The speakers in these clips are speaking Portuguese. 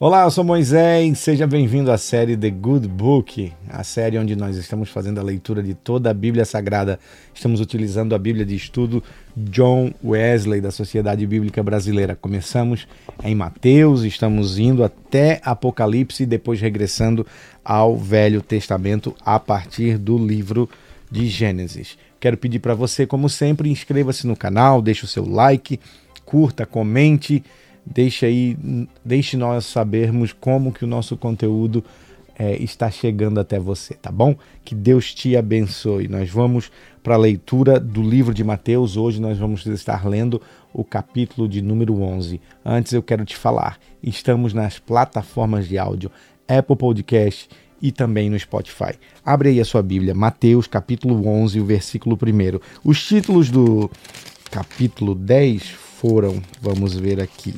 Olá, eu sou Moisés, seja bem-vindo à série The Good Book, a série onde nós estamos fazendo a leitura de toda a Bíblia Sagrada. Estamos utilizando a Bíblia de estudo John Wesley da Sociedade Bíblica Brasileira. Começamos em Mateus, estamos indo até Apocalipse e depois regressando ao Velho Testamento a partir do livro de Gênesis. Quero pedir para você, como sempre, inscreva-se no canal, deixe o seu like, curta, comente Deixe aí, deixe nós sabermos como que o nosso conteúdo é, está chegando até você, tá bom? Que Deus te abençoe. Nós vamos para a leitura do livro de Mateus. Hoje nós vamos estar lendo o capítulo de número 11. Antes eu quero te falar, estamos nas plataformas de áudio Apple Podcast e também no Spotify. Abre aí a sua Bíblia, Mateus capítulo 11, o versículo 1. Os títulos do capítulo 10 foram, vamos ver aqui,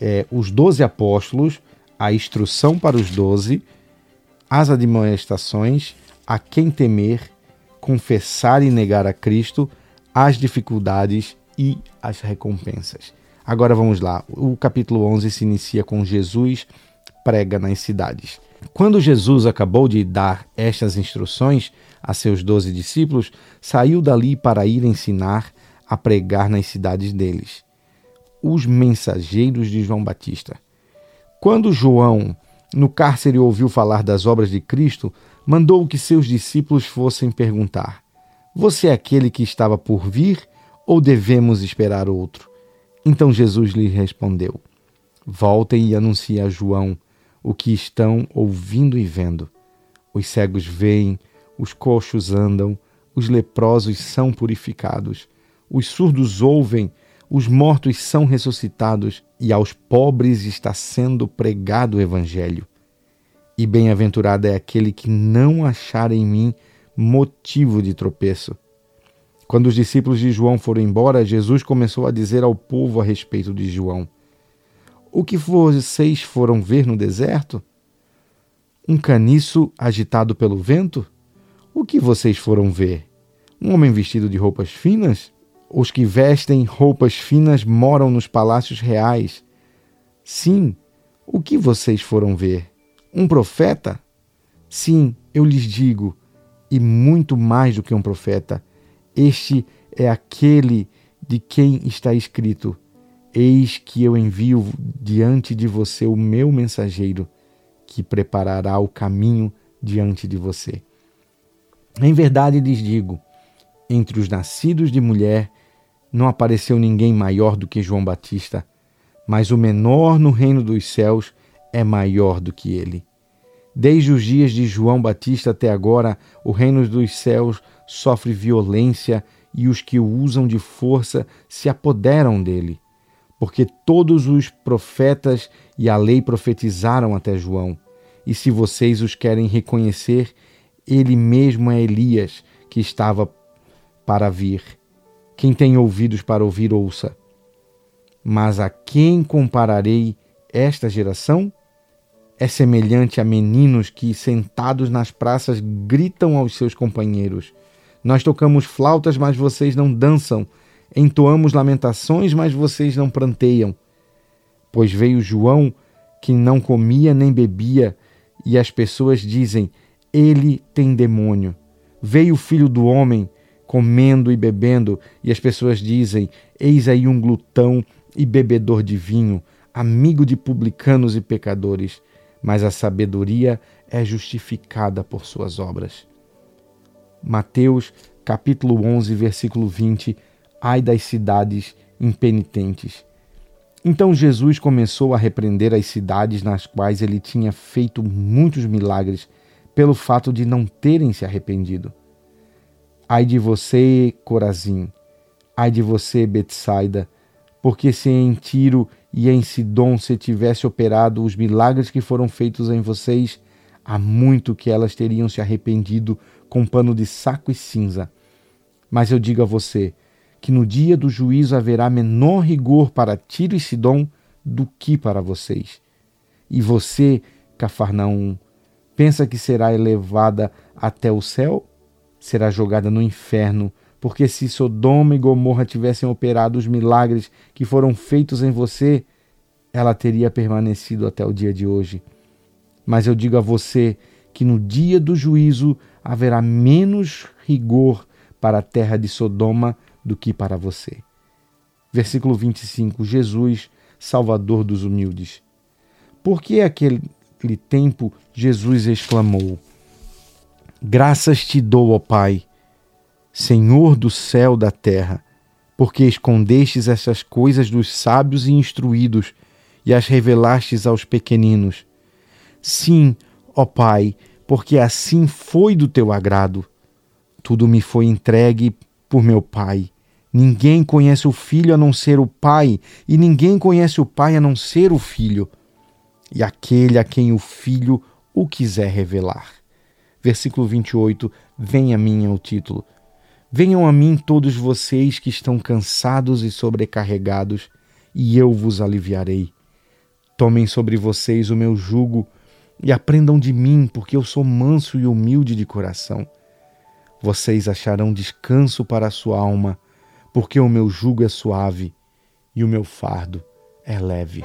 é, os doze apóstolos, a instrução para os doze, as admoestações, a quem temer, confessar e negar a Cristo, as dificuldades e as recompensas. Agora vamos lá. O capítulo 11 se inicia com Jesus prega nas cidades. Quando Jesus acabou de dar estas instruções a seus doze discípulos, saiu dali para ir ensinar a pregar nas cidades deles os mensageiros de João Batista. Quando João, no cárcere, ouviu falar das obras de Cristo, mandou que seus discípulos fossem perguntar: Você é aquele que estava por vir ou devemos esperar outro? Então Jesus lhe respondeu: Voltem e anunciem a João o que estão ouvindo e vendo. Os cegos veem, os coxos andam, os leprosos são purificados, os surdos ouvem, os mortos são ressuscitados e aos pobres está sendo pregado o Evangelho. E bem-aventurado é aquele que não achar em mim motivo de tropeço. Quando os discípulos de João foram embora, Jesus começou a dizer ao povo a respeito de João: O que vocês foram ver no deserto? Um caniço agitado pelo vento? O que vocês foram ver? Um homem vestido de roupas finas? Os que vestem roupas finas moram nos palácios reais. Sim, o que vocês foram ver? Um profeta? Sim, eu lhes digo, e muito mais do que um profeta. Este é aquele de quem está escrito: Eis que eu envio diante de você o meu mensageiro, que preparará o caminho diante de você. Em verdade lhes digo: entre os nascidos de mulher não apareceu ninguém maior do que João Batista, mas o menor no reino dos céus é maior do que ele. Desde os dias de João Batista até agora, o reino dos céus sofre violência e os que o usam de força se apoderam dele. Porque todos os profetas e a lei profetizaram até João. E se vocês os querem reconhecer, ele mesmo é Elias que estava para vir. Quem tem ouvidos para ouvir, ouça. Mas a quem compararei esta geração? É semelhante a meninos que, sentados nas praças, gritam aos seus companheiros: Nós tocamos flautas, mas vocês não dançam. Entoamos lamentações, mas vocês não pranteiam. Pois veio João, que não comia nem bebia, e as pessoas dizem: Ele tem demônio. Veio o filho do homem, comendo e bebendo, e as pessoas dizem: Eis aí um glutão e bebedor de vinho, amigo de publicanos e pecadores, mas a sabedoria é justificada por suas obras. Mateus, capítulo 11, versículo 20. Ai das cidades impenitentes. Então Jesus começou a repreender as cidades nas quais ele tinha feito muitos milagres, pelo fato de não terem se arrependido. Ai de você, Corazim, ai de você, Betsaida, porque se em Tiro e em Sidom se tivesse operado os milagres que foram feitos em vocês, há muito que elas teriam se arrependido com pano de saco e cinza. Mas eu digo a você que no dia do juízo haverá menor rigor para Tiro e Sidom do que para vocês. E você, Cafarnaum, pensa que será elevada até o céu? Será jogada no inferno, porque se Sodoma e Gomorra tivessem operado os milagres que foram feitos em você, ela teria permanecido até o dia de hoje. Mas eu digo a você que no dia do juízo haverá menos rigor para a terra de Sodoma do que para você. Versículo 25: Jesus, Salvador dos humildes. Por que aquele tempo Jesus exclamou: Graças te dou, ó Pai, Senhor do céu e da terra, porque escondestes essas coisas dos sábios e instruídos e as revelastes aos pequeninos. Sim, ó Pai, porque assim foi do teu agrado. Tudo me foi entregue por meu Pai. Ninguém conhece o Filho a não ser o Pai, e ninguém conhece o Pai a não ser o Filho, e aquele a quem o Filho o quiser revelar. Versículo 28, Venha a mim é o título. Venham a mim todos vocês que estão cansados e sobrecarregados, e eu vos aliviarei. Tomem sobre vocês o meu jugo e aprendam de mim, porque eu sou manso e humilde de coração vocês acharão descanso para a sua alma, porque o meu jugo é suave e o meu fardo é leve.